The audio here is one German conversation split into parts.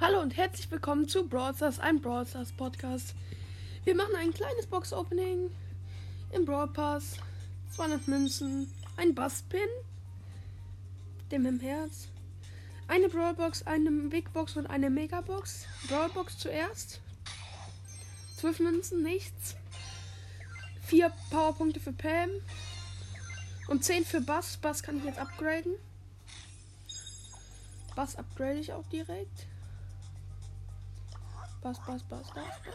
Hallo und herzlich willkommen zu Brawl Stars, ein Brawl Stars Podcast. Wir machen ein kleines Box-Opening im Brawl Pass. 200 Münzen, ein Bass-Pin, dem im Herz, eine Brawl Box, eine Big Box und eine Mega Box. Brawl Box zuerst. 12 Münzen, nichts. 4 Powerpunkte für Pam. Und 10 für Bass. Bass kann ich jetzt upgraden. Bass upgrade ich auch direkt. Bass, Bass, Bass, Bass, Bass.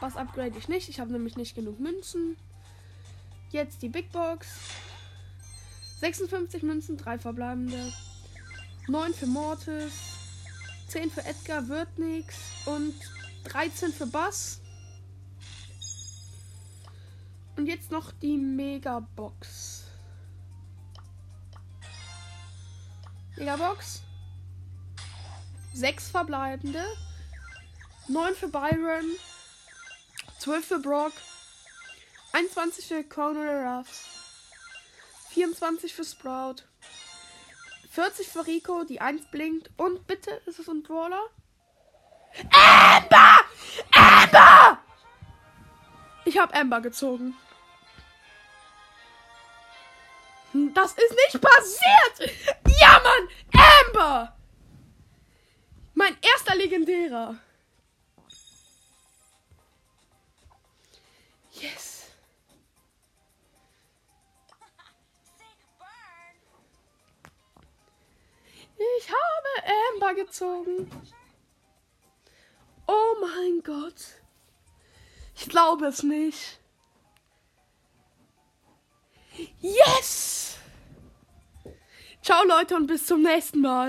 Bass upgrade ich nicht. Ich habe nämlich nicht genug Münzen. Jetzt die Big Box. 56 Münzen, 3 verbleibende. 9 für Mortis. 10 für Edgar, wird nix. Und 13 für Bass. Und jetzt noch die Mega Box. Mega Box. 6 verbleibende. 9 für Byron. 12 für Brock. 21 für Conor Ruffs. 24 für Sprout. 40 für Rico, die 1 blinkt. Und bitte, ist es ein Brawler? Amber! Amber! Ich habe Amber gezogen. Das ist nicht passiert! Ja, Mann! Amber! Mein erster legendärer. Amber gezogen. Oh mein Gott. Ich glaube es nicht. Yes! Ciao Leute und bis zum nächsten Mal.